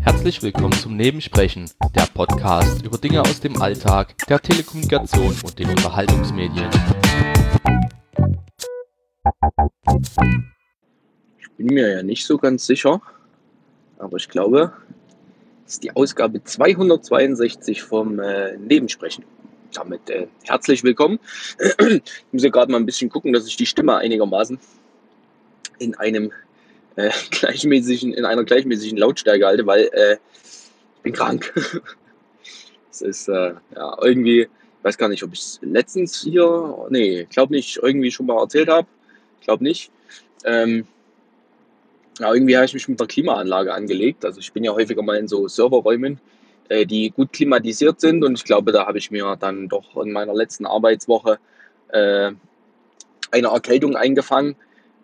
Herzlich willkommen zum Nebensprechen, der Podcast über Dinge aus dem Alltag, der Telekommunikation und den Unterhaltungsmedien. Ich bin mir ja nicht so ganz sicher, aber ich glaube, das ist die Ausgabe 262 vom äh, Nebensprechen. Damit äh, herzlich willkommen. ich muss ja gerade mal ein bisschen gucken, dass ich die Stimme einigermaßen in einem äh, gleichmäßigen, in einer gleichmäßigen Lautstärke halte, weil äh, ich bin krank. Es ist äh, ja irgendwie, ich weiß gar nicht, ob ich es letztens hier, nee, glaube nicht, irgendwie schon mal erzählt habe. Ich glaube nicht. Ähm, ja, irgendwie habe ich mich mit der Klimaanlage angelegt. Also ich bin ja häufiger mal in so Serverräumen, äh, die gut klimatisiert sind und ich glaube, da habe ich mir dann doch in meiner letzten Arbeitswoche äh, eine Erkältung eingefangen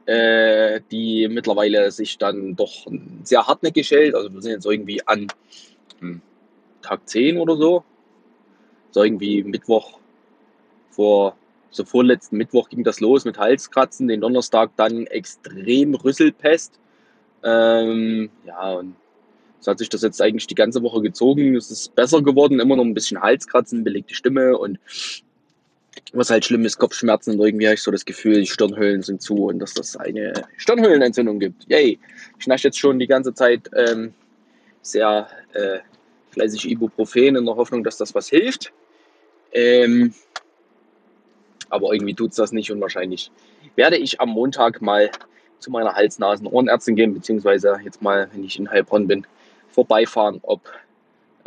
äh, die mittlerweile sich dann doch sehr hartnäckig hält. Also wir sind jetzt irgendwie an hm, Tag 10 oder so. So irgendwie Mittwoch vor, so vorletzten Mittwoch ging das los mit Halskratzen, den Donnerstag dann extrem Rüsselpest. Ähm, ja, und so hat sich das jetzt eigentlich die ganze Woche gezogen. Es ist besser geworden, immer noch ein bisschen Halskratzen, belegte Stimme und was halt schlimm ist, Kopfschmerzen und irgendwie habe ich so das Gefühl, die Stirnhöhlen sind zu und dass das eine Stirnhöhlenentzündung gibt. Yay! Ich nasche jetzt schon die ganze Zeit ähm, sehr äh, fleißig Ibuprofen in der Hoffnung, dass das was hilft. Ähm, aber irgendwie tut es das nicht und wahrscheinlich werde ich am Montag mal zu meiner Hals-Nasen-Ohrenärztin gehen, beziehungsweise jetzt mal, wenn ich in Heilbronn bin, vorbeifahren, ob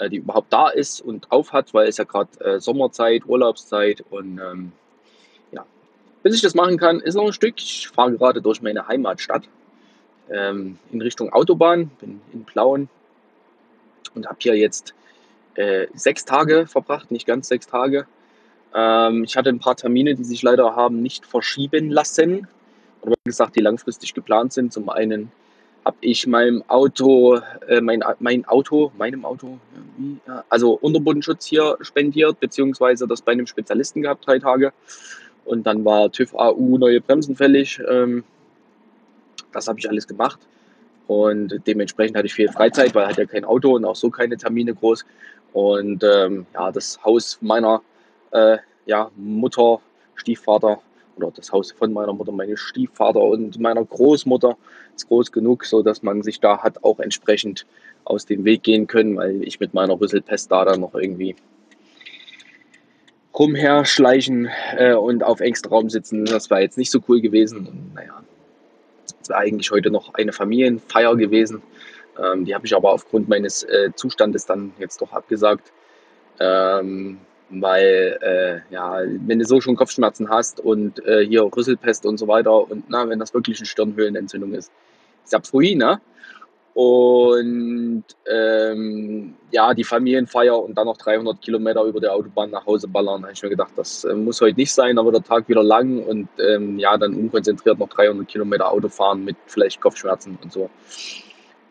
äh, die überhaupt da ist und auf hat, weil es ja gerade äh, Sommerzeit, Urlaubszeit und ähm, ja, bis ich das machen kann, ist noch ein Stück. Ich fahre gerade durch meine Heimatstadt ähm, in Richtung Autobahn, bin in Plauen und habe hier jetzt äh, sechs Tage verbracht, nicht ganz sechs Tage. Ähm, ich hatte ein paar Termine, die sich leider haben nicht verschieben lassen. Oder wie gesagt, die langfristig geplant sind. Zum einen habe ich meinem Auto, äh, mein, mein Auto, meinem Auto, ja, also Unterbodenschutz hier spendiert, beziehungsweise das bei einem Spezialisten gehabt, drei Tage. Und dann war TÜV AU neue Bremsen fällig. Ähm, das habe ich alles gemacht. Und dementsprechend hatte ich viel Freizeit, weil ich hatte ja kein Auto und auch so keine Termine groß. Und ähm, ja, das Haus meiner äh, ja, Mutter, Stiefvater oder das Haus von meiner Mutter, meines Stiefvater und meiner Großmutter ist groß genug, so dass man sich da hat auch entsprechend aus dem Weg gehen können, weil ich mit meiner Rüsselpest da dann noch irgendwie rumherschleichen äh, und auf engstem Raum sitzen, das war jetzt nicht so cool gewesen. Und, naja, es war eigentlich heute noch eine Familienfeier gewesen. Ähm, die habe ich aber aufgrund meines äh, Zustandes dann jetzt doch abgesagt. Ähm, weil äh, ja, wenn du so schon Kopfschmerzen hast und äh, hier Rüsselpest und so weiter und na, wenn das wirklich eine Stirnhöhlenentzündung ist, ist früh, ne? Und ähm, ja, die Familienfeier und dann noch 300 Kilometer über der Autobahn nach Hause ballern, habe ich mir gedacht, das äh, muss heute nicht sein, aber der Tag wieder lang und ähm, ja, dann unkonzentriert noch 300 Kilometer Auto fahren mit vielleicht Kopfschmerzen und so.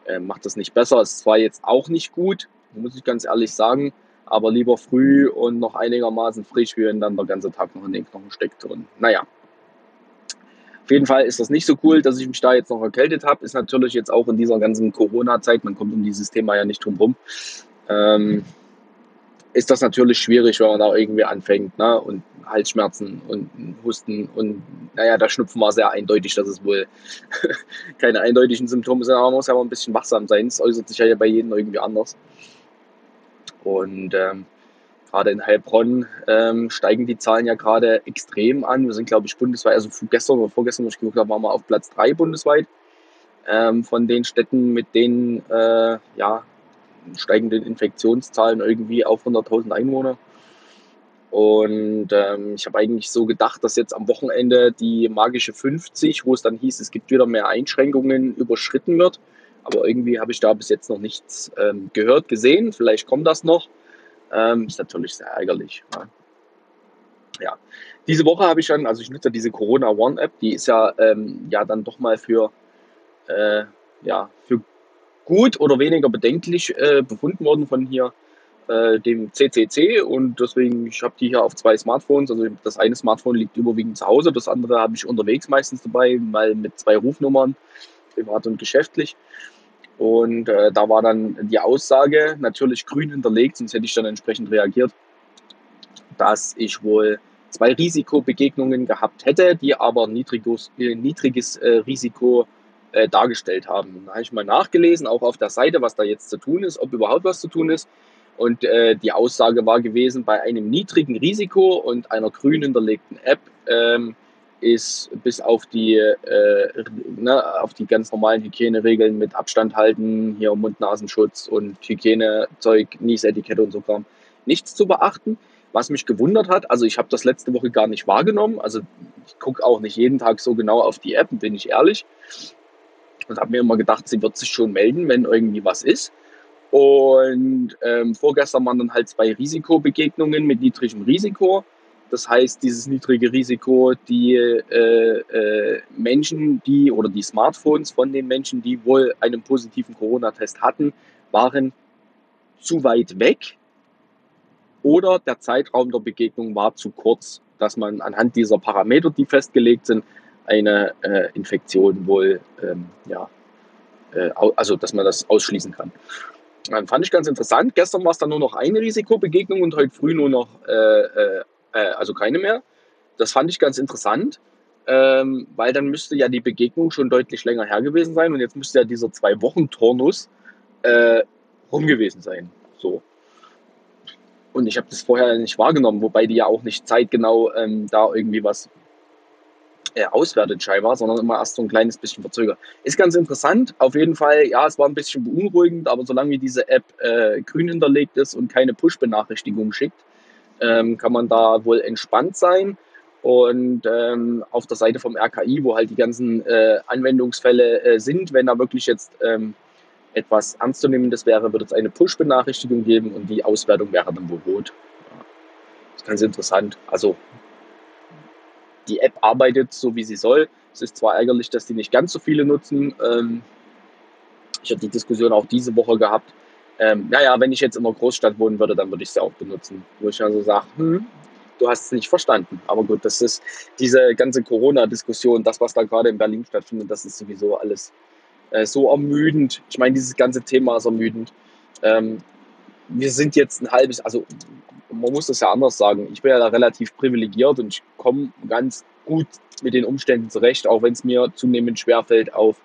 Äh, macht das nicht besser. Es war jetzt auch nicht gut, muss ich ganz ehrlich sagen aber lieber früh und noch einigermaßen frisch, wie wenn dann der ganze Tag noch in den Knochen steckt. Und naja, auf jeden Fall ist das nicht so cool, dass ich mich da jetzt noch erkältet habe. Ist natürlich jetzt auch in dieser ganzen Corona-Zeit, man kommt um dieses Thema ja nicht drum rum, ähm, ist das natürlich schwierig, wenn man da irgendwie anfängt. Ne? Und Halsschmerzen und Husten und naja, der Schnupfen war sehr eindeutig, dass es wohl keine eindeutigen Symptome sind, aber man muss ja auch ein bisschen wachsam sein. Es äußert sich ja bei jedem irgendwie anders. Und ähm, gerade in Heilbronn ähm, steigen die Zahlen ja gerade extrem an. Wir sind, glaube ich, bundesweit, also gestern oder vorgestern, wo ich geguckt habe, waren wir auf Platz 3 bundesweit ähm, von den Städten mit den äh, ja, steigenden Infektionszahlen irgendwie auf 100.000 Einwohner. Und ähm, ich habe eigentlich so gedacht, dass jetzt am Wochenende die magische 50, wo es dann hieß, es gibt wieder mehr Einschränkungen, überschritten wird. Aber irgendwie habe ich da bis jetzt noch nichts ähm, gehört, gesehen. Vielleicht kommt das noch. Ähm, ist natürlich sehr ärgerlich. Ja. ja. Diese Woche habe ich dann, also ich nutze diese Corona One App, die ist ja, ähm, ja dann doch mal für, äh, ja, für gut oder weniger bedenklich äh, befunden worden von hier äh, dem CCC und deswegen, ich habe die hier auf zwei Smartphones. Also das eine Smartphone liegt überwiegend zu Hause, das andere habe ich unterwegs meistens dabei, weil mit zwei Rufnummern, privat und geschäftlich. Und äh, da war dann die Aussage natürlich grün hinterlegt, sonst hätte ich dann entsprechend reagiert, dass ich wohl zwei Risikobegegnungen gehabt hätte, die aber niedriges, äh, niedriges äh, Risiko äh, dargestellt haben. Da habe ich mal nachgelesen, auch auf der Seite, was da jetzt zu tun ist, ob überhaupt was zu tun ist. Und äh, die Aussage war gewesen, bei einem niedrigen Risiko und einer grün hinterlegten App ähm, ist bis auf die, äh, ne, auf die ganz normalen Hygieneregeln mit Abstand halten, hier Mund-Nasenschutz und Hygienezeug, Niesetikette und so Kram, nichts zu beachten. Was mich gewundert hat, also ich habe das letzte Woche gar nicht wahrgenommen, also ich gucke auch nicht jeden Tag so genau auf die App, bin ich ehrlich. Und habe mir immer gedacht, sie wird sich schon melden, wenn irgendwie was ist. Und ähm, vorgestern waren dann halt zwei Risikobegegnungen mit niedrigem Risiko. Das heißt, dieses niedrige Risiko, die äh, äh, Menschen, die oder die Smartphones von den Menschen, die wohl einen positiven Corona-Test hatten, waren zu weit weg oder der Zeitraum der Begegnung war zu kurz, dass man anhand dieser Parameter, die festgelegt sind, eine äh, Infektion wohl, ähm, ja, äh, also dass man das ausschließen kann. Dann fand ich ganz interessant. Gestern war es dann nur noch eine Risikobegegnung und heute früh nur noch, äh, äh, also keine mehr. Das fand ich ganz interessant, ähm, weil dann müsste ja die Begegnung schon deutlich länger her gewesen sein und jetzt müsste ja dieser zwei Wochen Turnus äh, rum gewesen sein. So. Und ich habe das vorher nicht wahrgenommen, wobei die ja auch nicht zeitgenau ähm, da irgendwie was äh, auswertet scheinbar, sondern immer erst so ein kleines bisschen verzögert. Ist ganz interessant. Auf jeden Fall, ja, es war ein bisschen beunruhigend, aber solange diese App äh, grün hinterlegt ist und keine Push-Benachrichtigung schickt, ähm, kann man da wohl entspannt sein. Und ähm, auf der Seite vom RKI, wo halt die ganzen äh, Anwendungsfälle äh, sind, wenn da wirklich jetzt ähm, etwas Ernstzunehmendes wäre, würde es eine Push-Benachrichtigung geben und die Auswertung wäre dann wohl rot. Das ist ganz interessant. Also die App arbeitet so, wie sie soll. Es ist zwar ärgerlich, dass die nicht ganz so viele nutzen. Ähm, ich habe die Diskussion auch diese Woche gehabt. Ähm, naja, wenn ich jetzt in einer Großstadt wohnen würde, dann würde ich sie auch benutzen. Wo ich also sage, hm, du hast es nicht verstanden. Aber gut, das ist diese ganze Corona-Diskussion, das, was da gerade in Berlin stattfindet, das ist sowieso alles äh, so ermüdend. Ich meine, dieses ganze Thema ist ermüdend. Ähm, wir sind jetzt ein halbes, also man muss das ja anders sagen. Ich bin ja da relativ privilegiert und ich komme ganz gut mit den Umständen zurecht, auch wenn es mir zunehmend schwerfällt, auf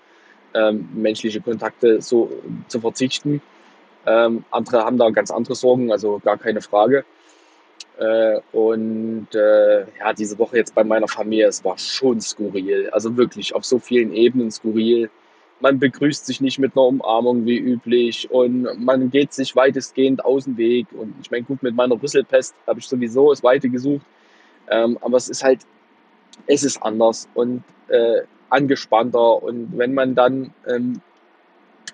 ähm, menschliche Kontakte so zu verzichten. Ähm, andere haben da ganz andere Sorgen, also gar keine Frage. Äh, und äh, ja, diese Woche jetzt bei meiner Familie, es war schon skurril. Also wirklich auf so vielen Ebenen skurril man begrüßt sich nicht mit einer Umarmung wie üblich und man geht sich weitestgehend aus dem Weg. Und ich meine, gut, mit meiner Rüsselpest habe ich sowieso das Weite gesucht. Ähm, aber es ist halt, es ist anders und äh, angespannter. Und wenn man dann ähm,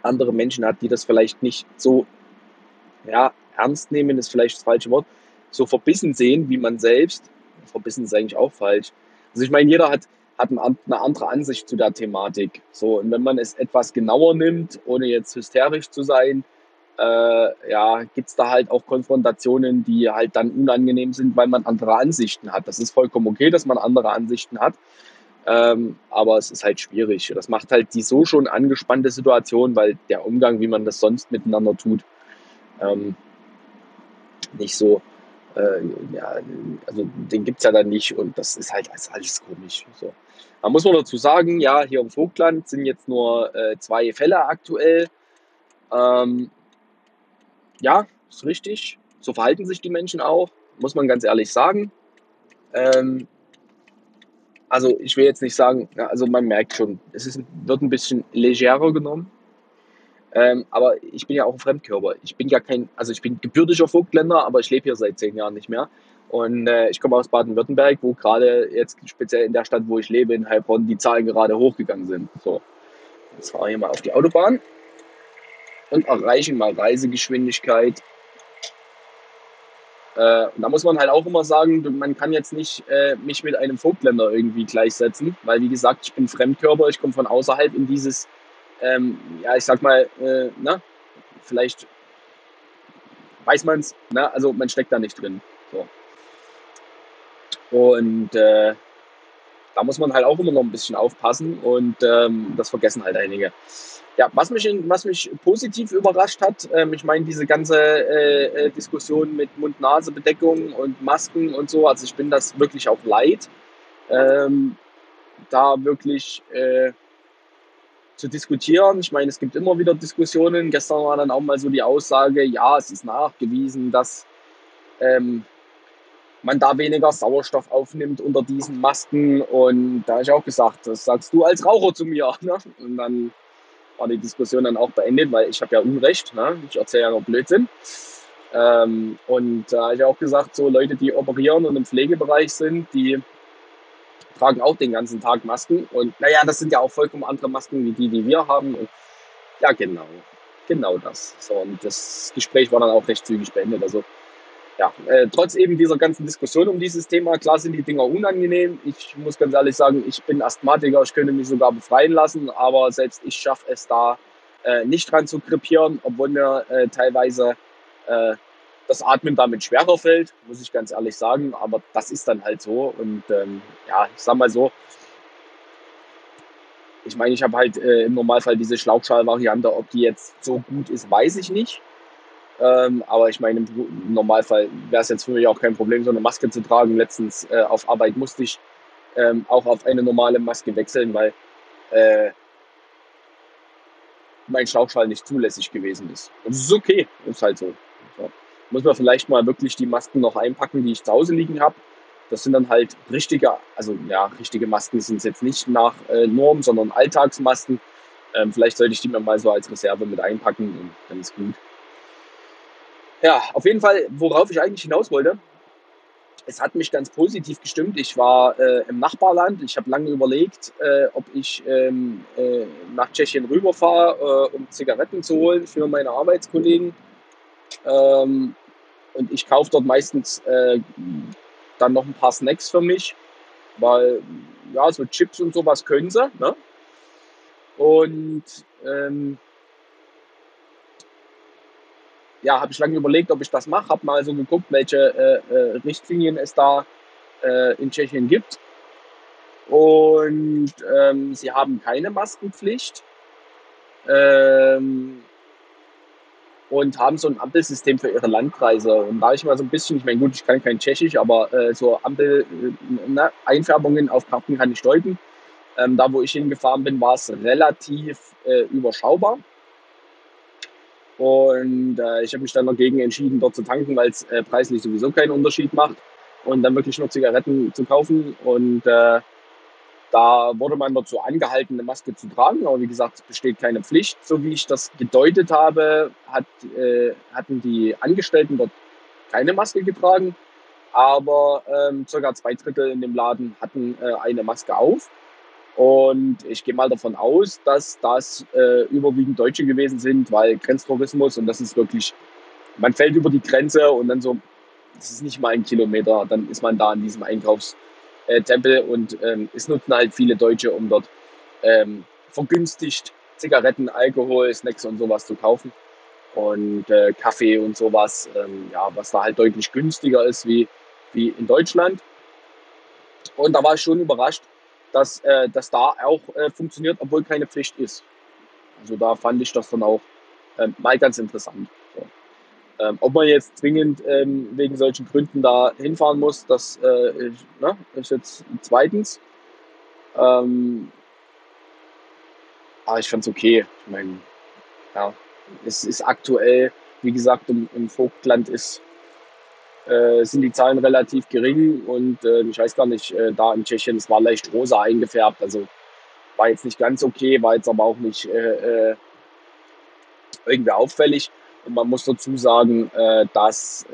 andere Menschen hat, die das vielleicht nicht so ja, ernst nehmen, ist vielleicht das falsche Wort, so verbissen sehen wie man selbst, verbissen ist eigentlich auch falsch. Also ich meine, jeder hat, hat eine andere Ansicht zu der Thematik. So, und wenn man es etwas genauer nimmt, ohne jetzt hysterisch zu sein, äh, ja, gibt es da halt auch Konfrontationen, die halt dann unangenehm sind, weil man andere Ansichten hat. Das ist vollkommen okay, dass man andere Ansichten hat. Ähm, aber es ist halt schwierig. Das macht halt die so schon angespannte Situation, weil der Umgang, wie man das sonst miteinander tut, ähm, nicht so, äh, ja, also den gibt es ja dann nicht und das ist halt alles komisch. So. Da muss man dazu sagen, ja, hier im Vogtland sind jetzt nur äh, zwei Fälle aktuell. Ähm, ja, ist richtig. So verhalten sich die Menschen auch, muss man ganz ehrlich sagen. Ähm, also ich will jetzt nicht sagen, also man merkt schon, es ist, wird ein bisschen legerer genommen. Ähm, aber ich bin ja auch ein Fremdkörper. Ich bin ja kein, also ich bin gebürtiger Vogtländer, aber ich lebe hier seit zehn Jahren nicht mehr. Und äh, ich komme aus Baden-Württemberg, wo gerade jetzt speziell in der Stadt, wo ich lebe, in Heilbronn, die Zahlen gerade hochgegangen sind. So, jetzt fahre ich mal auf die Autobahn und erreiche mal Reisegeschwindigkeit. Äh, und da muss man halt auch immer sagen, man kann jetzt nicht äh, mich mit einem Vogtländer irgendwie gleichsetzen, weil wie gesagt, ich bin Fremdkörper, ich komme von außerhalb in dieses ähm, ja, ich sag mal, äh, na, vielleicht weiß man es. Ne? Also man steckt da nicht drin. So. Und äh, da muss man halt auch immer noch ein bisschen aufpassen und ähm, das vergessen halt einige. Ja, was mich, was mich positiv überrascht hat, ähm, ich meine, diese ganze äh, äh, Diskussion mit Mund-Nase-Bedeckung und Masken und so, also ich bin das wirklich auch leid, ähm, da wirklich äh, zu diskutieren. Ich meine, es gibt immer wieder Diskussionen. Gestern war dann auch mal so die Aussage, ja, es ist nachgewiesen, dass ähm, man da weniger Sauerstoff aufnimmt unter diesen Masken. Und da habe ich auch gesagt, das sagst du als Raucher zu mir. Ne? Und dann war die Diskussion dann auch beendet, weil ich habe ja Unrecht. Ne? Ich erzähle ja nur Blödsinn. Ähm, und da habe ich auch gesagt, so Leute, die operieren und im Pflegebereich sind, die tragen auch den ganzen Tag Masken. Und naja, das sind ja auch vollkommen andere Masken wie die, die wir haben. Und ja, genau. Genau das. So, und das Gespräch war dann auch recht zügig beendet. Also ja, äh, trotz eben dieser ganzen Diskussion um dieses Thema, klar sind die Dinger unangenehm. Ich muss ganz ehrlich sagen, ich bin Asthmatiker, ich könnte mich sogar befreien lassen, aber selbst ich schaffe es da äh, nicht dran zu krepieren, obwohl mir äh, teilweise äh, das Atmen damit schwerer fällt, muss ich ganz ehrlich sagen. Aber das ist dann halt so. Und ähm, ja, ich sag mal so, ich meine, ich habe halt äh, im Normalfall diese Schlauchschal-Variante. Ob die jetzt so gut ist, weiß ich nicht. Ähm, aber ich meine, im Normalfall wäre es jetzt für mich auch kein Problem, so eine Maske zu tragen. Letztens äh, auf Arbeit musste ich ähm, auch auf eine normale Maske wechseln, weil äh, mein Schlauchschall nicht zulässig gewesen ist. Und es ist okay, ist halt so. so. Muss man vielleicht mal wirklich die Masken noch einpacken, die ich zu Hause liegen habe. Das sind dann halt richtige, also ja, richtige Masken sind es jetzt nicht nach äh, Norm, sondern Alltagsmasken. Ähm, vielleicht sollte ich die mir mal so als Reserve mit einpacken und dann ist gut. Ja, auf jeden Fall, worauf ich eigentlich hinaus wollte, es hat mich ganz positiv gestimmt. Ich war äh, im Nachbarland. Ich habe lange überlegt, äh, ob ich ähm, äh, nach Tschechien rüberfahre, äh, um Zigaretten zu holen für meine Arbeitskollegen. Ähm, und ich kaufe dort meistens äh, dann noch ein paar Snacks für mich, weil ja, so Chips und sowas können sie. Ne? Und ähm, ja, habe ich lange überlegt, ob ich das mache. Habe mal so geguckt, welche äh, äh, Richtlinien es da äh, in Tschechien gibt. Und ähm, sie haben keine Maskenpflicht. Ähm, und haben so ein Ampelsystem für ihre Landkreise. Und da ich mal so ein bisschen, ich meine, gut, ich kann kein Tschechisch, aber äh, so Ampel-Einfärbungen äh, auf Karten kann ich deuten. Ähm, da, wo ich hingefahren bin, war es relativ äh, überschaubar. Und äh, ich habe mich dann dagegen entschieden, dort zu tanken, weil es äh, preislich sowieso keinen Unterschied macht. Und dann wirklich nur Zigaretten zu kaufen. Und äh, da wurde man dazu angehalten, eine Maske zu tragen. Aber wie gesagt, es besteht keine Pflicht. So wie ich das gedeutet habe, hat, äh, hatten die Angestellten dort keine Maske getragen. Aber ähm, circa zwei Drittel in dem Laden hatten äh, eine Maske auf. Und ich gehe mal davon aus, dass das äh, überwiegend Deutsche gewesen sind, weil Grenztourismus und das ist wirklich, man fällt über die Grenze und dann so, das ist nicht mal ein Kilometer, dann ist man da in diesem Einkaufstempel und ähm, es nutzen halt viele Deutsche, um dort ähm, vergünstigt Zigaretten, Alkohol, Snacks und sowas zu kaufen und äh, Kaffee und sowas, ähm, ja, was da halt deutlich günstiger ist wie, wie in Deutschland. Und da war ich schon überrascht, dass äh, das da auch äh, funktioniert, obwohl keine Pflicht ist. Also da fand ich das dann auch ähm, mal ganz interessant. So. Ähm, ob man jetzt zwingend ähm, wegen solchen Gründen da hinfahren muss, das äh, ist, ne, ist jetzt zweitens. Ähm, aber ich fand es okay. Ich meine, ja, es ist aktuell, wie gesagt, im, im Vogtland ist äh, sind die Zahlen relativ gering und äh, ich weiß gar nicht, äh, da in Tschechien, es war leicht rosa eingefärbt, also war jetzt nicht ganz okay, war jetzt aber auch nicht äh, äh, irgendwie auffällig. Und man muss dazu sagen, äh, dass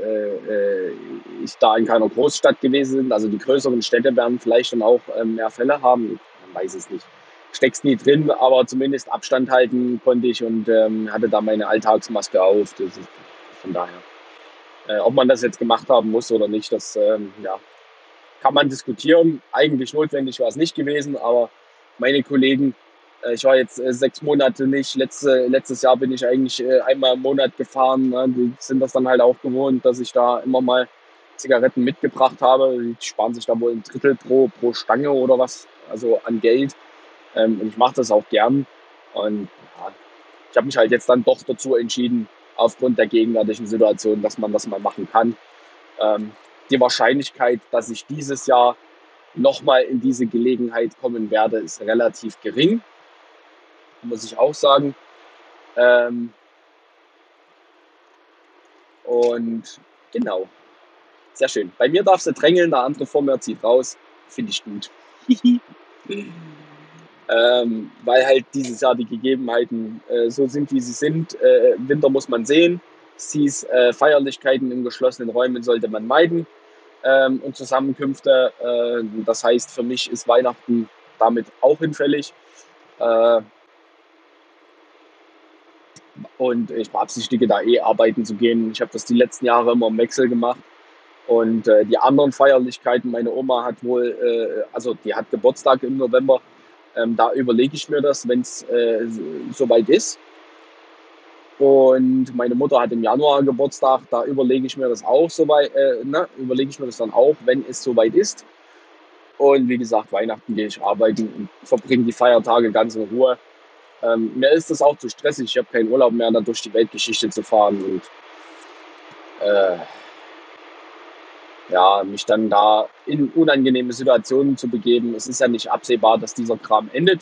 ich da in keiner Großstadt gewesen bin. Also die größeren Städte werden vielleicht dann auch mehr Fälle haben. Man weiß es nicht. Steckst nie drin, aber zumindest Abstand halten konnte ich und ähm, hatte da meine Alltagsmaske auf. Von daher. Äh, ob man das jetzt gemacht haben muss oder nicht, das ähm, ja, kann man diskutieren. Eigentlich notwendig war es nicht gewesen, aber meine Kollegen Äh, ich war jetzt äh, sechs Monate nicht. Letzte, letztes Jahr bin ich eigentlich äh, einmal im Monat gefahren. Ne? Die sind das dann halt auch gewohnt, dass ich da immer mal Zigaretten mitgebracht habe. Die sparen sich da wohl ein Drittel pro, pro Stange oder was, also an Geld. Ähm, und ich mache das auch gern. Und ja, ich habe mich halt jetzt dann doch dazu entschieden, aufgrund der gegenwärtigen Situation, dass man das mal machen kann. Ähm, die Wahrscheinlichkeit, dass ich dieses Jahr nochmal in diese Gelegenheit kommen werde, ist relativ gering muss ich auch sagen. Ähm, und genau, sehr schön. Bei mir darfst du drängeln, der andere vor mir zieht raus. Finde ich gut. ähm, weil halt dieses Jahr die Gegebenheiten äh, so sind, wie sie sind. Äh, Winter muss man sehen. Sies, äh, Feierlichkeiten in geschlossenen Räumen sollte man meiden ähm, und Zusammenkünfte. Äh, das heißt, für mich ist Weihnachten damit auch hinfällig. Äh, und ich beabsichtige da eh arbeiten zu gehen. Ich habe das die letzten Jahre immer im Wechsel gemacht. Und äh, die anderen Feierlichkeiten, meine Oma hat wohl, also die hat Geburtstag im November. Ähm, da überlege ich mir das, wenn es äh, soweit ist. Und meine Mutter hat im Januar Geburtstag, da überlege ich mir das auch soweit, äh, ne, überlege ich mir das dann auch, wenn es soweit ist. Und wie gesagt, Weihnachten gehe ich arbeiten und verbringe die Feiertage ganz in Ruhe. Ähm, mir ist das auch zu stressig. Ich habe keinen Urlaub mehr, da durch die Weltgeschichte zu fahren und äh, ja, mich dann da in unangenehme Situationen zu begeben. Es ist ja nicht absehbar, dass dieser Kram endet.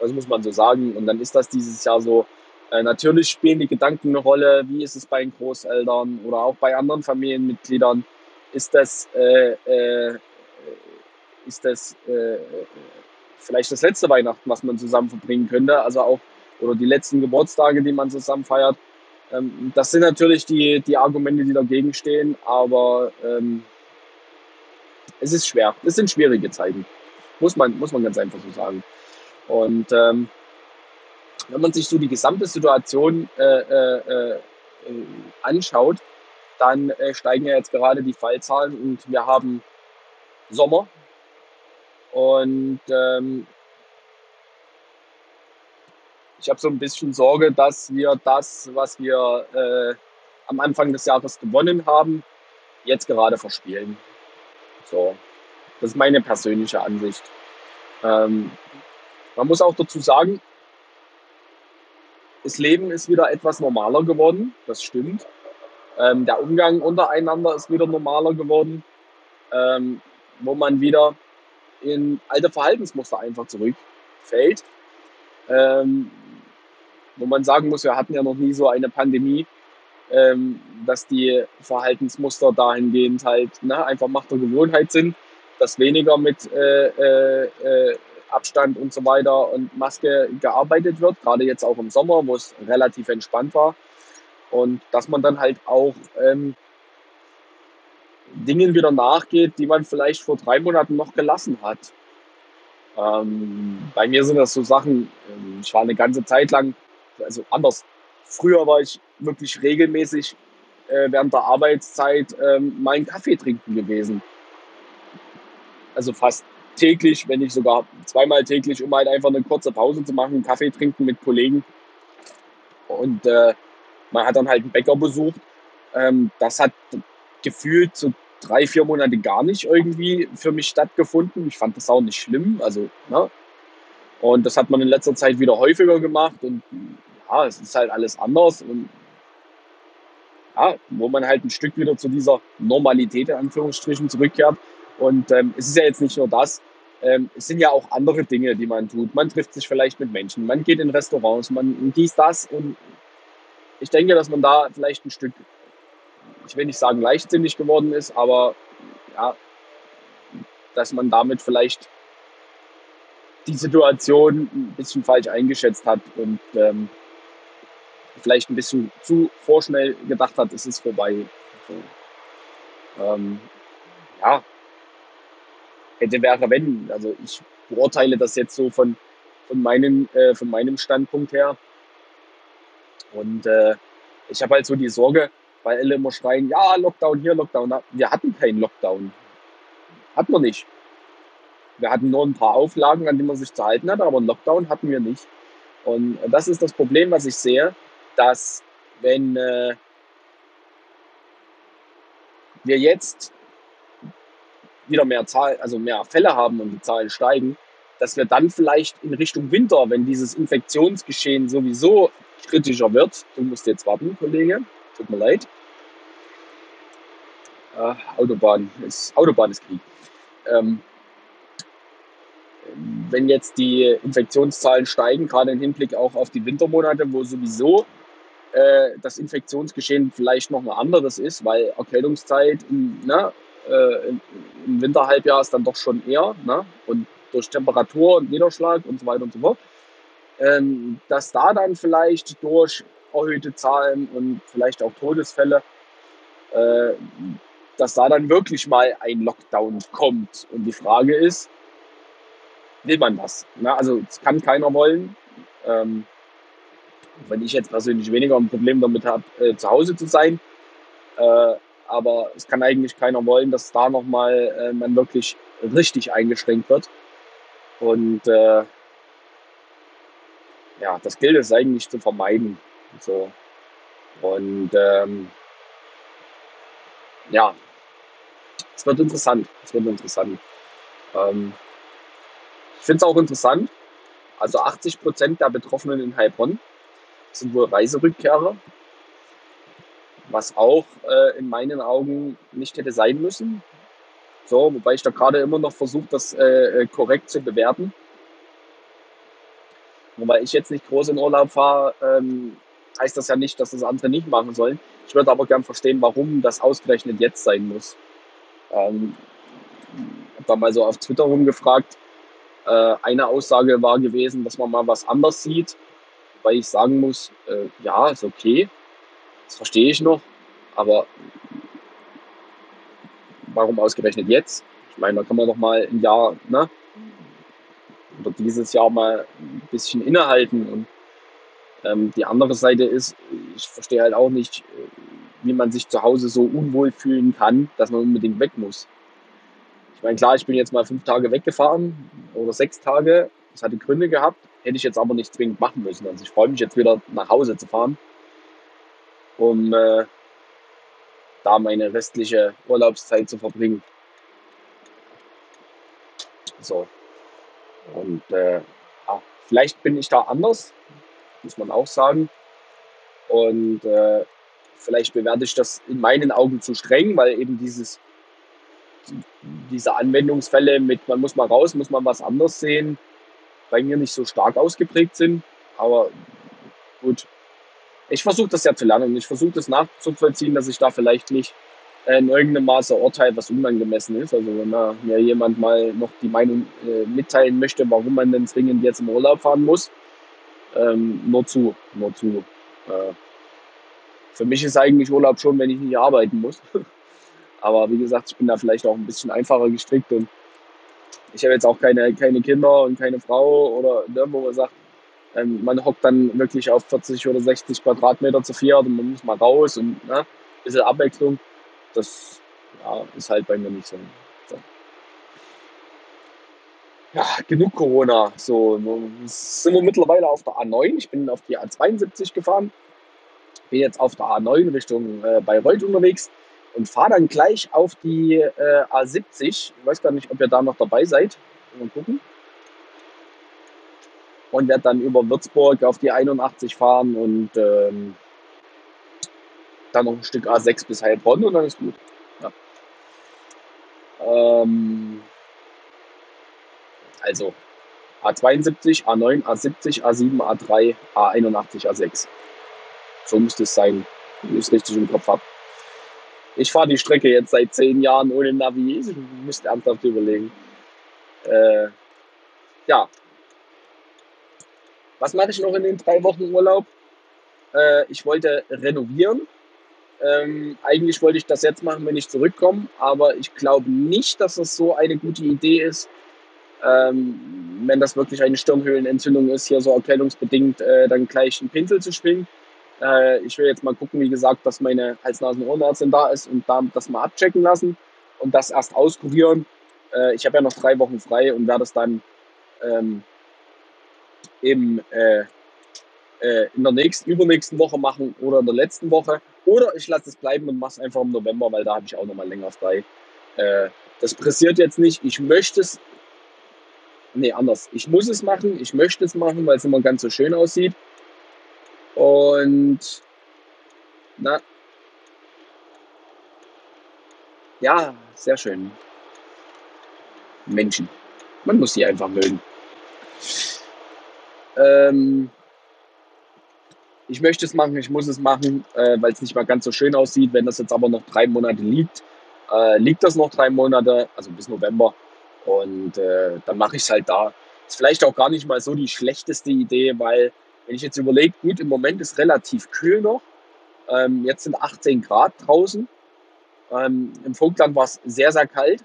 Das muss man so sagen. Und dann ist das dieses Jahr so. Äh, natürlich spielen die Gedanken eine Rolle. Wie ist es bei den Großeltern oder auch bei anderen Familienmitgliedern? Ist das, äh, äh, ist das äh, vielleicht das letzte Weihnachten, was man zusammen verbringen könnte, also auch, oder die letzten Geburtstage, die man zusammen feiert. Ähm, das sind natürlich die, die Argumente, die dagegen stehen, aber ähm, es ist schwer. Es sind schwierige Zeiten. Muss man, muss man ganz einfach so sagen. Und ähm, wenn man sich so die gesamte Situation äh, äh, äh, anschaut, dann äh, steigen ja jetzt gerade die Fallzahlen und wir haben Sommer, und ähm, ich habe so ein bisschen Sorge, dass wir das, was wir äh, am Anfang des Jahres gewonnen haben, jetzt gerade verspielen. So, das ist meine persönliche Ansicht. Ähm, man muss auch dazu sagen, das Leben ist wieder etwas normaler geworden, das stimmt. Ähm, der Umgang untereinander ist wieder normaler geworden, ähm, wo man wieder in alte Verhaltensmuster einfach zurückfällt. Ähm, wo man sagen muss, wir hatten ja noch nie so eine Pandemie, ähm, dass die Verhaltensmuster dahingehend halt ne, einfach Macht der Gewohnheit sind, dass weniger mit äh, äh, äh, Abstand und so weiter und Maske gearbeitet wird, gerade jetzt auch im Sommer, wo es relativ entspannt war. Und dass man dann halt auch ähm, Dingen wieder nachgeht, die man vielleicht vor drei Monaten noch gelassen hat. Ähm, bei mir sind das so Sachen, ähm, ich war eine ganze Zeit lang, also anders. Früher war ich wirklich regelmäßig äh, während der Arbeitszeit ähm, meinen Kaffee trinken gewesen. Also fast täglich, wenn nicht sogar zweimal täglich, um halt einfach eine kurze Pause zu machen, Kaffee trinken mit Kollegen. Und äh, man hat dann halt einen Bäcker besucht. Ähm, das hat gefühlt so drei, vier Monate gar nicht irgendwie für mich stattgefunden. Ich fand das auch nicht schlimm. Also, ne? Und das hat man in letzter Zeit wieder häufiger gemacht und ja, es ist halt alles anders und ja, wo man halt ein Stück wieder zu dieser Normalität in Anführungsstrichen zurückkehrt. Und ähm, es ist ja jetzt nicht nur das, ähm, es sind ja auch andere Dinge, die man tut. Man trifft sich vielleicht mit Menschen, man geht in Restaurants, man dies, das und ich denke, dass man da vielleicht ein Stück ich will nicht sagen leichtsinnig geworden ist, aber ja, dass man damit vielleicht die Situation ein bisschen falsch eingeschätzt hat und ähm, vielleicht ein bisschen zu vorschnell gedacht hat, es ist vorbei. So. Ähm, ja, hätte wäre wenn. Also ich beurteile das jetzt so von, von, meinen, äh, von meinem Standpunkt her. Und äh, ich habe halt so die Sorge, weil alle immer schreien, ja, Lockdown hier, Lockdown. Wir hatten keinen Lockdown. Hatten wir nicht. Wir hatten nur ein paar Auflagen, an die man sich zu halten hat, aber einen Lockdown hatten wir nicht. Und das ist das Problem, was ich sehe, dass wenn äh, wir jetzt wieder mehr Zahl, also mehr Fälle haben und die Zahlen steigen, dass wir dann vielleicht in Richtung Winter, wenn dieses Infektionsgeschehen sowieso kritischer wird, du musst jetzt warten, Kollege, tut mir leid. Äh, Autobahn ist Autobahn ist Krieg. Ähm, wenn jetzt die Infektionszahlen steigen, gerade im Hinblick auch auf die Wintermonate, wo sowieso äh, das Infektionsgeschehen vielleicht noch ein anderes ist, weil Erkältungszeit im, ne, äh, im Winterhalbjahr ist dann doch schon eher ne, und durch Temperatur und Niederschlag und so weiter und so fort, ähm, dass da dann vielleicht durch erhöhte Zahlen und vielleicht auch Todesfälle, äh, dass da dann wirklich mal ein Lockdown kommt. Und die Frage ist, will man das? Na, also es kann keiner wollen. Ähm, wenn ich jetzt persönlich weniger ein Problem damit habe, äh, zu Hause zu sein. Äh, aber es kann eigentlich keiner wollen, dass da nochmal äh, man wirklich richtig eingeschränkt wird. Und äh, ja, das gilt es eigentlich zu vermeiden. So. Und ähm, ja, es wird interessant. Es wird interessant. Ähm, ich finde es auch interessant. Also 80 Prozent der Betroffenen in Heilbronn sind wohl Reiserückkehrer, was auch äh, in meinen Augen nicht hätte sein müssen. So, wobei ich da gerade immer noch versuche, das äh, äh korrekt zu bewerten. Wobei ich jetzt nicht groß in Urlaub fahre, ähm, heißt das ja nicht, dass das andere nicht machen sollen. Ich würde aber gern verstehen, warum das ausgerechnet jetzt sein muss. Ähm, habe da mal so auf Twitter rumgefragt. Äh, eine Aussage war gewesen, dass man mal was anders sieht wobei ich sagen muss, äh, ja, ist okay, das verstehe ich noch, aber warum ausgerechnet jetzt? Ich meine, da kann man doch mal ein Jahr, ne? Oder dieses Jahr mal ein bisschen innehalten. Und ähm, die andere Seite ist, ich verstehe halt auch nicht, wie man sich zu Hause so unwohl fühlen kann, dass man unbedingt weg muss. Ich meine, klar, ich bin jetzt mal fünf Tage weggefahren oder sechs Tage. Das hatte Gründe gehabt. Hätte ich jetzt aber nicht zwingend machen müssen. Also ich freue mich jetzt wieder nach Hause zu fahren, um äh, da meine restliche Urlaubszeit zu verbringen. So. Und äh, ja, vielleicht bin ich da anders, muss man auch sagen. Und äh, vielleicht bewerte ich das in meinen Augen zu streng, weil eben dieses, diese Anwendungsfälle mit, man muss mal raus, muss man was anderes sehen, bei mir nicht so stark ausgeprägt sind. Aber gut, ich versuche das ja zu lernen ich versuche das nachzuvollziehen, dass ich da vielleicht nicht äh, in irgendeinem Maße urteile, was unangemessen ist. Also wenn mir jemand mal noch die Meinung äh, mitteilen möchte, warum man denn zwingend jetzt im Urlaub fahren muss, ähm, nur zu, nur zu. Äh, für mich ist eigentlich Urlaub schon, wenn ich nicht arbeiten muss. Aber wie gesagt, ich bin da vielleicht auch ein bisschen einfacher gestrickt und ich habe jetzt auch keine, keine Kinder und keine Frau oder ne, wo man sagt, ähm, man hockt dann wirklich auf 40 oder 60 Quadratmeter zu viert und man muss mal raus und ne, ein bisschen Abwechslung. Das ja, ist halt bei mir nicht so. Ja, genug Corona. So, sind wir mittlerweile auf der A9. Ich bin auf die A72 gefahren. Bin jetzt auf der A9 Richtung äh, Bayreuth unterwegs und fahre dann gleich auf die äh, A70. Ich weiß gar nicht, ob ihr da noch dabei seid. Mal gucken. Und werde dann über Würzburg auf die 81 fahren und ähm, dann noch ein Stück A6 bis Heilbronn und dann ist gut. Ja. Ähm, also A72, A9, A70, A7, A3, A81, A6. So müsste es sein, wenn ich es richtig im Kopf habe. Ich fahre die Strecke jetzt seit zehn Jahren ohne Navi. Ich müsste ernsthaft überlegen. Äh, ja. Was mache ich noch in den drei Wochen Urlaub? Äh, ich wollte renovieren. Ähm, eigentlich wollte ich das jetzt machen, wenn ich zurückkomme, aber ich glaube nicht, dass das so eine gute Idee ist, ähm, wenn das wirklich eine Stirnhöhlenentzündung ist, hier so erkältungsbedingt äh, dann gleich einen Pinsel zu schwingen. Äh, ich will jetzt mal gucken, wie gesagt, dass meine Hals-Nasen-Ohrenärztin da ist und da das mal abchecken lassen und das erst auskurieren. Äh, ich habe ja noch drei Wochen frei und werde es dann ähm, im, äh, äh, in der nächsten, übernächsten Woche machen oder in der letzten Woche. Oder ich lasse es bleiben und mache es einfach im November, weil da habe ich auch nochmal länger frei. Äh, das pressiert jetzt nicht. Ich möchte es, nee, anders. Ich muss es machen, ich möchte es machen, weil es immer ganz so schön aussieht. Und na, ja, sehr schön. Menschen. Man muss sie einfach mögen. Ähm, ich möchte es machen, ich muss es machen, äh, weil es nicht mal ganz so schön aussieht. Wenn das jetzt aber noch drei Monate liegt, äh, liegt das noch drei Monate, also bis November. Und äh, dann mache ich es halt da. Ist vielleicht auch gar nicht mal so die schlechteste Idee, weil wenn ich jetzt überlege, gut, im Moment ist relativ kühl noch. Ähm, jetzt sind 18 Grad draußen. Ähm, Im Vogtland war es sehr, sehr kalt.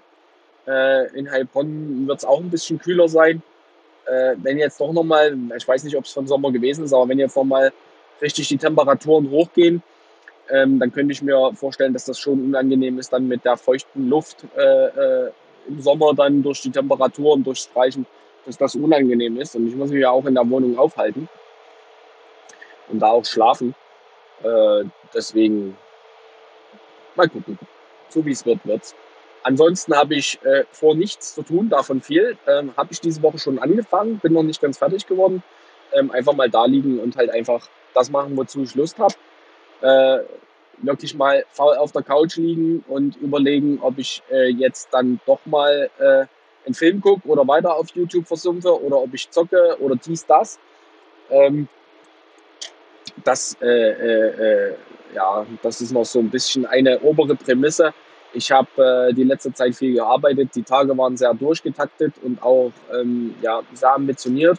Äh, in Heilbronn wird es auch ein bisschen kühler sein. Äh, wenn jetzt doch nochmal, ich weiß nicht, ob es von Sommer gewesen ist, aber wenn jetzt nochmal richtig die Temperaturen hochgehen, ähm, dann könnte ich mir vorstellen, dass das schon unangenehm ist, dann mit der feuchten Luft äh, äh, im Sommer dann durch die Temperaturen, durchs Streichen, dass das unangenehm ist. Und ich muss mich ja auch in der Wohnung aufhalten und da auch schlafen. Äh, deswegen mal gucken. So wie es wird, wird's. Ansonsten habe ich äh, vor nichts zu tun, davon viel. Ähm, habe ich diese Woche schon angefangen, bin noch nicht ganz fertig geworden. Ähm, einfach mal da liegen und halt einfach das machen, wozu ich Lust habe. Äh, wirklich mal faul auf der Couch liegen und überlegen, ob ich äh, jetzt dann doch mal äh, einen Film gucke oder weiter auf YouTube versumpfe oder ob ich zocke oder dies, das. Ähm, das, äh, äh, äh, ja, das ist noch so ein bisschen eine obere Prämisse. Ich habe äh, die letzte Zeit viel gearbeitet. Die Tage waren sehr durchgetaktet und auch ähm, ja, sehr ambitioniert.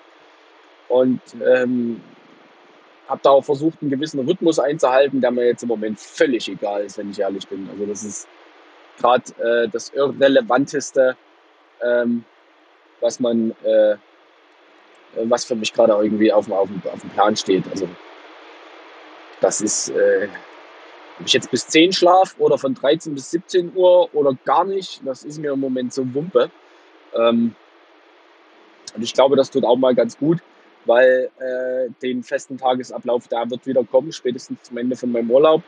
Und ähm, habe da auch versucht, einen gewissen Rhythmus einzuhalten, der mir jetzt im Moment völlig egal ist, wenn ich ehrlich bin. Also das ist gerade äh, das Irrelevanteste, ähm, was man, äh, was für mich gerade irgendwie auf, auf, auf dem Plan steht. Also das ist, äh, ob ich jetzt bis 10 schlaf oder von 13 bis 17 Uhr oder gar nicht, das ist mir im Moment so Wumpe. Ähm, und ich glaube, das tut auch mal ganz gut, weil äh, den festen Tagesablauf, der wird wieder kommen, spätestens zum Ende von meinem Urlaub.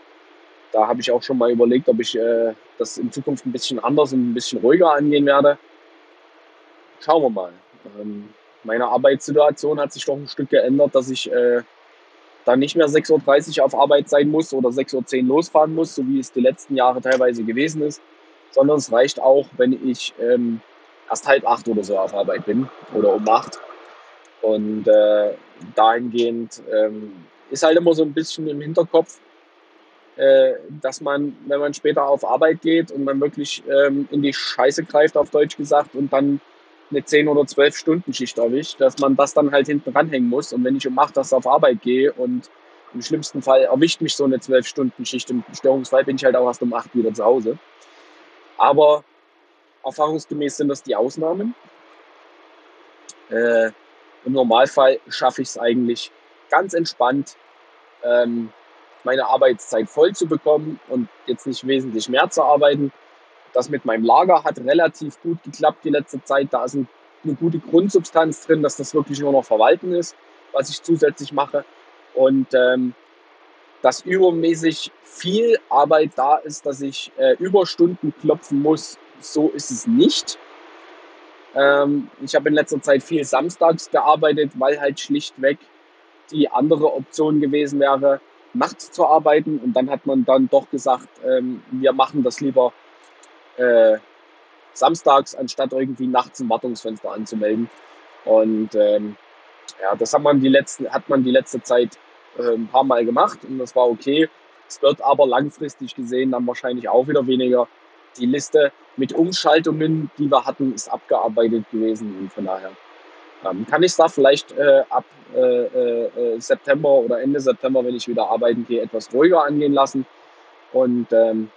Da habe ich auch schon mal überlegt, ob ich äh, das in Zukunft ein bisschen anders und ein bisschen ruhiger angehen werde. Schauen wir mal. Ähm, meine Arbeitssituation hat sich doch ein Stück geändert, dass ich äh, dann nicht mehr 6.30 Uhr auf Arbeit sein muss oder 6.10 Uhr losfahren muss, so wie es die letzten Jahre teilweise gewesen ist, sondern es reicht auch, wenn ich ähm, erst halb acht oder so auf Arbeit bin oder um acht. Und äh, dahingehend ähm, ist halt immer so ein bisschen im Hinterkopf, äh, dass man, wenn man später auf Arbeit geht und man wirklich ähm, in die Scheiße greift, auf Deutsch gesagt, und dann eine 10 oder 12 Stunden Schicht erwischt, dass man das dann halt hinten ranhängen muss. Und wenn ich um 8 Uhr auf Arbeit gehe und im schlimmsten Fall erwischt mich so eine 12 Stunden Schicht, im Störungsfall bin ich halt auch erst um 8 wieder zu Hause. Aber erfahrungsgemäß sind das die Ausnahmen. Äh, Im Normalfall schaffe ich es eigentlich ganz entspannt, ähm, meine Arbeitszeit voll zu bekommen und jetzt nicht wesentlich mehr zu arbeiten. Das mit meinem Lager hat relativ gut geklappt die letzte Zeit. Da ist eine gute Grundsubstanz drin, dass das wirklich nur noch Verwalten ist, was ich zusätzlich mache. Und ähm, dass übermäßig viel Arbeit da ist, dass ich äh, Überstunden klopfen muss, so ist es nicht. Ähm, ich habe in letzter Zeit viel samstags gearbeitet, weil halt schlichtweg die andere Option gewesen wäre, nachts zu arbeiten. Und dann hat man dann doch gesagt, ähm, wir machen das lieber äh, samstags, anstatt irgendwie nachts ein Wartungsfenster anzumelden. Und ähm, ja, das hat man die letzten, hat man die letzte Zeit äh, ein paar Mal gemacht und das war okay. Es wird aber langfristig gesehen dann wahrscheinlich auch wieder weniger. Die Liste mit Umschaltungen, die wir hatten, ist abgearbeitet gewesen und von daher ähm, kann ich es da vielleicht äh, ab äh, äh, September oder Ende September, wenn ich wieder arbeiten gehe, etwas ruhiger angehen lassen. Und ähm,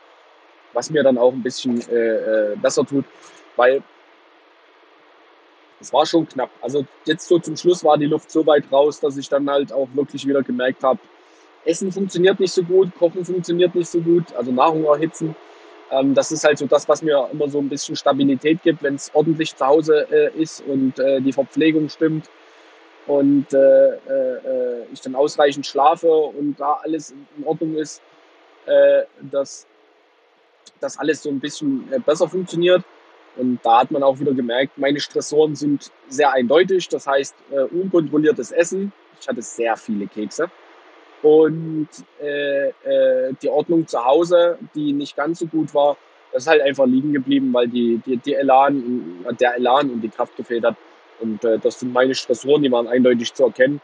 was mir dann auch ein bisschen äh, äh, besser tut, weil es war schon knapp. Also jetzt so zum Schluss war die Luft so weit raus, dass ich dann halt auch wirklich wieder gemerkt habe, Essen funktioniert nicht so gut, Kochen funktioniert nicht so gut, also Nahrung erhitzen. Ähm, das ist halt so das, was mir immer so ein bisschen Stabilität gibt, wenn es ordentlich zu Hause äh, ist und äh, die Verpflegung stimmt und äh, äh, äh ich dann ausreichend schlafe und da alles in Ordnung ist, äh, dass das alles so ein bisschen äh, besser funktioniert. Und da hat man auch wieder gemerkt, meine Stressoren sind sehr eindeutig. Das heißt, äh, unkontrolliertes Essen. Ich hatte sehr viele Kekse. Und äh, äh, die Ordnung zu Hause, die nicht ganz so gut war, das ist halt einfach liegen geblieben, weil die, die, die Elan, der Elan und die Kraft gefehlt hat. Und äh, das sind meine Stressoren, die waren eindeutig zu erkennen.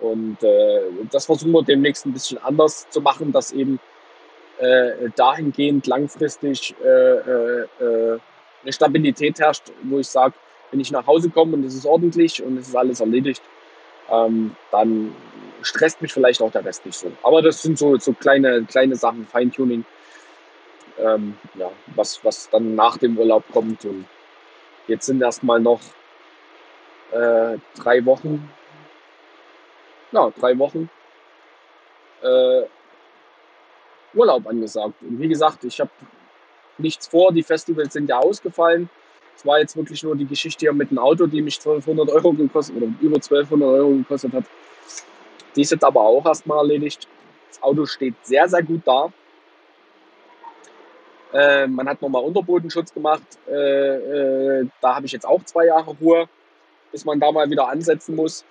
Und äh, das versuchen wir demnächst ein bisschen anders zu machen, dass eben äh, dahingehend langfristig äh, äh, äh, eine Stabilität herrscht, wo ich sage, wenn ich nach Hause komme und es ist ordentlich und es ist alles erledigt, ähm, dann stresst mich vielleicht auch der Rest nicht so. Aber das sind so, so kleine, kleine Sachen, Feintuning, ähm, ja, was, was dann nach dem Urlaub kommt. Und jetzt sind erstmal noch äh, drei Wochen, ja, drei Wochen äh, Urlaub angesagt. Und wie gesagt, ich habe nichts vor. Die Festivals sind ja ausgefallen. Es war jetzt wirklich nur die Geschichte hier mit dem Auto, die mich 1200 Euro gekostet oder über 1200 Euro gekostet hat. Die ist jetzt aber auch erstmal erledigt. Das Auto steht sehr, sehr gut da. Äh, man hat nochmal Unterbodenschutz gemacht. Äh, äh, da habe ich jetzt auch zwei Jahre Ruhe, bis man da mal wieder ansetzen muss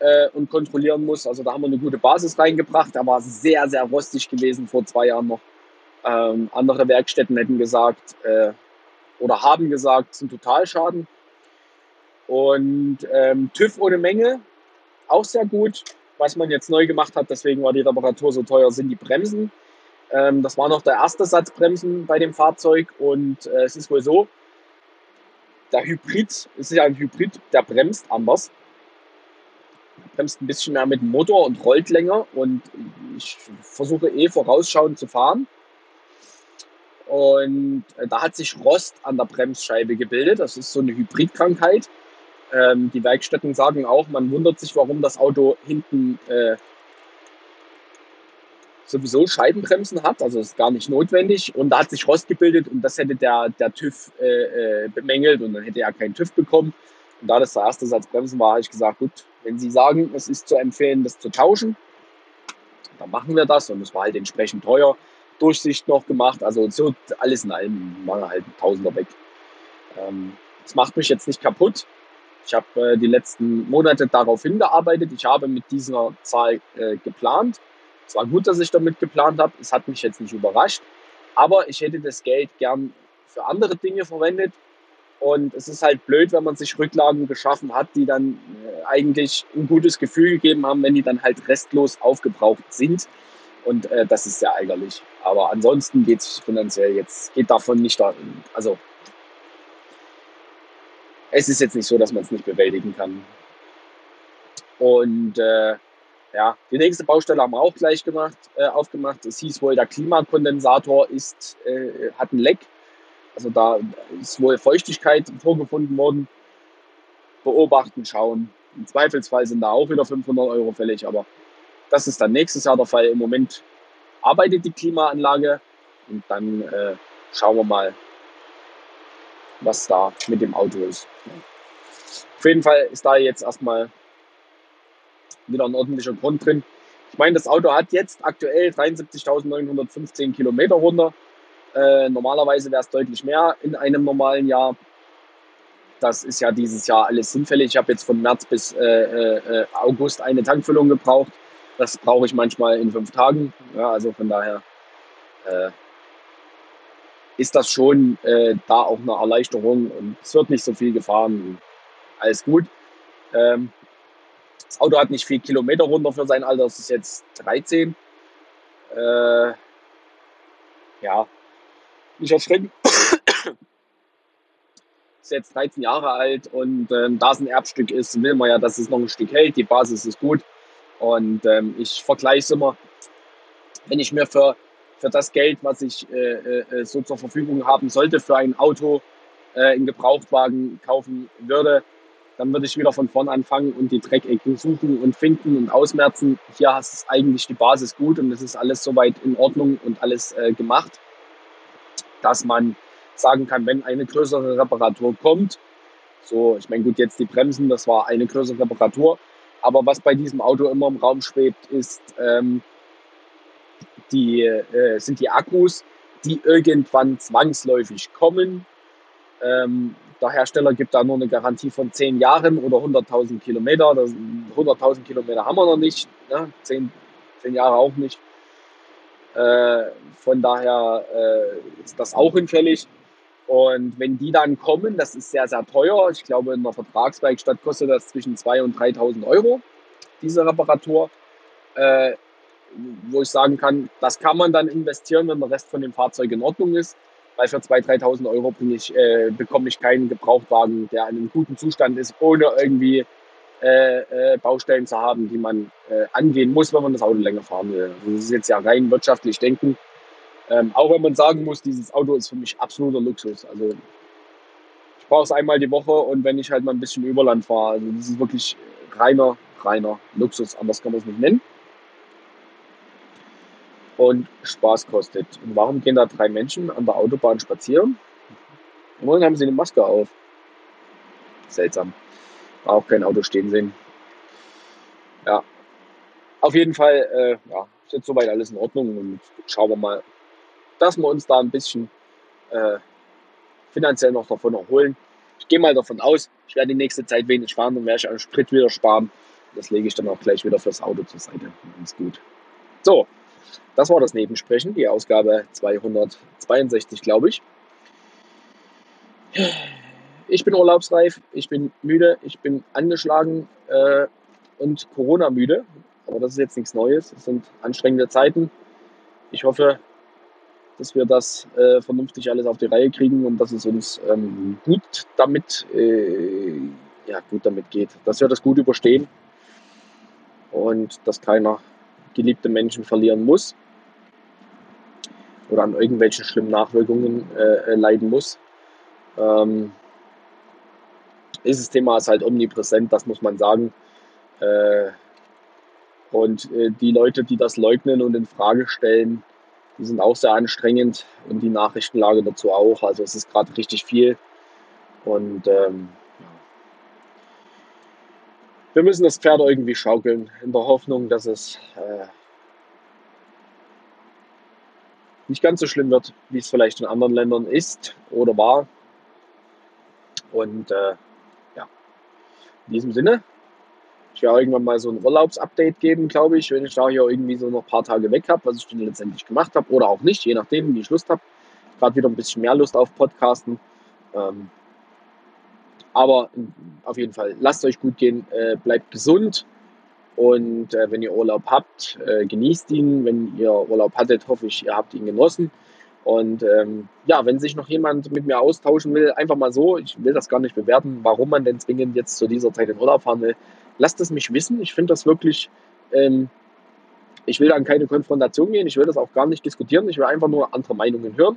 äh, und kontrollieren muss. Also da haben wir eine gute Basis reingebracht. Er war sehr, sehr rostig gewesen vor zwei Jahren noch. Ähm, andere Werkstätten hätten gesagt äh, oder haben gesagt, es ist ein Totalschaden. Und ähm, TÜV ohne Menge, auch sehr gut. Was man jetzt neu gemacht hat, deswegen war die Reparatur so teuer, sind die Bremsen. Ähm, das war noch der erste Satz Bremsen bei dem Fahrzeug und äh, es ist wohl so, der Hybrid, es ist ja ein Hybrid, der bremst anders bremst ein bisschen mehr mit dem Motor und rollt länger. Und ich versuche eh vorausschauend zu fahren. Und äh, da hat sich Rost an der Bremsscheibe gebildet. Das ist so eine Hybridkrankheit. Ähm, die Werkstätten sagen auch, man wundert sich, warum das Auto hinten äh, sowieso Scheibenbremsen hat. Also ist gar nicht notwendig. Und da hat sich Rost gebildet und das hätte der, der TÜV äh, äh, bemängelt und dann hätte er keinen TÜV bekommen. Und da das der erste Satz Bremsen war, habe ich gesagt, gut, wenn Sie sagen, es ist zu empfehlen, das zu tauschen, dann machen wir das. Und es war halt entsprechend teuer. Durchsicht noch gemacht. Also so alles in allem waren halt Tausender weg. Ähm, das macht mich jetzt nicht kaputt. Ich habe äh, die letzten Monate darauf hingearbeitet. Ich habe mit dieser Zahl äh, geplant. Es war gut, dass ich damit geplant habe. Es hat mich jetzt nicht überrascht. Aber ich hätte das Geld gern für andere Dinge verwendet. Und es ist halt blöd, wenn man sich Rücklagen geschaffen hat, die dann äh, eigentlich ein gutes Gefühl gegeben haben, wenn die dann halt restlos aufgebraucht sind. Und äh, das ist sehr ärgerlich. Aber ansonsten geht es finanziell jetzt, geht davon nicht, da, also es ist jetzt nicht so, dass man es nicht bewältigen kann. Und äh, ja, die nächste Baustelle haben wir auch gleich gemacht, äh, aufgemacht. Es hieß wohl, der Klimakondensator ist, äh, hat ein Leck also da ist wohl Feuchtigkeit vorgefunden worden. Beobachten, schauen. Im Zweifelsfall sind da auch wieder 500 Euro fällig, aber das ist dann nächstes Jahr der Fall. Im Moment arbeitet die Klimaanlage und dann äh, schauen wir mal, was da mit dem Auto ist. Auf jeden Fall ist da jetzt erstmal wieder ein ordentlicher Grund drin. Ich meine, das Auto hat jetzt aktuell 73.915 Kilometer runter. Äh, normalerweise wäre es deutlich mehr in einem normalen Jahr. Das ist ja dieses Jahr alles hinfällig. Ich habe jetzt von März bis äh, äh, August eine Tankfüllung gebraucht. Das brauche ich manchmal in fünf Tagen. Ja, also von daher äh, ist das schon äh, da auch eine Erleichterung und es wird nicht so viel gefahren. Alles gut. Ähm, das Auto hat nicht viel Kilometer runter für sein Alter. Es ist jetzt 13. Äh, ja, nicht erschrecken. ist jetzt 13 Jahre alt und ähm, da es ein Erbstück ist, will man ja, dass es noch ein Stück hält. Die Basis ist gut. Und ähm, ich vergleiche es immer, wenn ich mir für, für das Geld, was ich äh, äh, so zur Verfügung haben sollte, für ein Auto äh, einen Gebrauchtwagen kaufen würde, dann würde ich wieder von vorn anfangen und die Dreckecken suchen und finden und ausmerzen. Hier hast du eigentlich die Basis gut und es ist alles soweit in Ordnung und alles äh, gemacht dass man sagen kann, wenn eine größere Reparatur kommt, so, ich meine, gut, jetzt die Bremsen, das war eine größere Reparatur, Aber was bei diesem Auto immer im Raum schwebt, ist, ähm, die, äh, sind die Akkus, die irgendwann zwangsläufig kommen. Ähm, der Hersteller gibt da nur eine Garantie von 10 Jahren oder 100.000 Kilometer. 100.000 Kilometer haben wir noch nicht, ne? 10, 10 Jahre auch nicht. Äh, von daher äh, ist das auch hinfällig. Und wenn die dann kommen, das ist sehr, sehr teuer. Ich glaube, in einer Vertragswerkstatt kostet das zwischen 2.000 und 3.000 Euro, diese Reparatur. Äh, wo ich sagen kann, das kann man dann investieren, wenn der Rest von dem Fahrzeug in Ordnung ist. Weil für 2.000, 3.000 Euro ich, äh, bekomme ich keinen Gebrauchtwagen, der in einem guten Zustand ist, ohne irgendwie äh, äh, Baustellen zu haben, die man äh, angehen muss, wenn man das Auto länger fahren will. Also das ist jetzt ja rein wirtschaftlich denken. Ähm, auch wenn man sagen muss, dieses Auto ist für mich absoluter Luxus. Also ich brauche es einmal die Woche und wenn ich halt mal ein bisschen Überland fahre, also das ist wirklich reiner, reiner Luxus. Anders kann man es nicht nennen. Und Spaß kostet. Und warum gehen da drei Menschen an der Autobahn spazieren? Und haben sie eine Maske auf. Seltsam. Auch kein Auto stehen sehen. Ja. Auf jeden Fall, äh, ja, ist jetzt soweit alles in Ordnung und schauen wir mal, dass wir uns da ein bisschen äh, finanziell noch davon erholen. Ich gehe mal davon aus, ich werde die nächste Zeit wenig fahren, dann werde ich an Sprit wieder sparen. Das lege ich dann auch gleich wieder fürs Auto zur Seite. Ganz gut. So, das war das Nebensprechen, die Ausgabe 262, glaube ich. Ich bin urlaubsreif, ich bin müde, ich bin angeschlagen äh, und Corona-müde. Aber das ist jetzt nichts Neues. Es sind anstrengende Zeiten. Ich hoffe, dass wir das äh, vernünftig alles auf die Reihe kriegen und dass es uns ähm, gut damit, äh, ja, gut damit geht, dass wir das gut überstehen und dass keiner geliebte Menschen verlieren muss oder an irgendwelchen schlimmen Nachwirkungen äh, leiden muss. Ähm, dieses Thema ist halt omnipräsent, das muss man sagen. Äh, und äh, die Leute, die das leugnen und in Frage stellen, die sind auch sehr anstrengend und die Nachrichtenlage dazu auch. Also es ist gerade richtig viel. Und ähm, wir müssen das Pferd irgendwie schaukeln, in der Hoffnung, dass es äh, nicht ganz so schlimm wird, wie es vielleicht in anderen Ländern ist oder war. Und äh, in diesem Sinne ich werde irgendwann mal so ein Urlaubsupdate geben, glaube ich, wenn ich da hier irgendwie so noch ein paar Tage weg habe, was ich dann letztendlich gemacht habe oder auch nicht, je nachdem, wie ich Lust habe. Gerade wieder ein bisschen mehr Lust auf Podcasten. Ähm, aber auf jeden Fall, lasst euch gut gehen, äh, bleibt gesund und äh, wenn ihr Urlaub habt, äh, genießt ihn. Wenn ihr Urlaub hattet, hoffe ich, ihr habt ihn genossen. Und ähm, ja, wenn sich noch jemand mit mir austauschen will, einfach mal so, ich will das gar nicht bewerten, warum man denn zwingend jetzt zu dieser Zeit in Urlaub fahren will lasst es mich wissen. Ich finde das wirklich, ähm, ich will dann keine Konfrontation gehen, ich will das auch gar nicht diskutieren, ich will einfach nur andere Meinungen hören.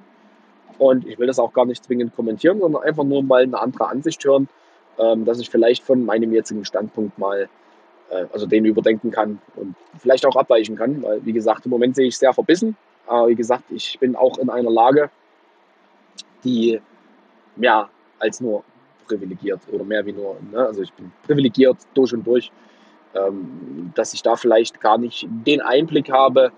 Und ich will das auch gar nicht zwingend kommentieren, sondern einfach nur mal eine andere Ansicht hören, ähm, dass ich vielleicht von meinem jetzigen Standpunkt mal, äh, also den überdenken kann und vielleicht auch abweichen kann. Weil, wie gesagt, im Moment sehe ich sehr verbissen. Aber wie gesagt, ich bin auch in einer Lage, die mehr als nur privilegiert oder mehr wie nur, ne? also ich bin privilegiert durch und durch, ähm, dass ich da vielleicht gar nicht den Einblick habe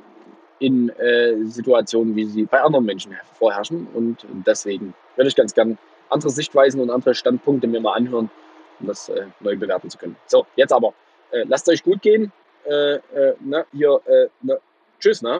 in äh, Situationen, wie sie bei anderen Menschen vorherrschen und deswegen würde ich ganz gern andere Sichtweisen und andere Standpunkte mir mal anhören, um das äh, neu bewerten zu können. So, jetzt aber, äh, lasst euch gut gehen, äh, äh, ne? hier, äh, ne? tschüss, ne?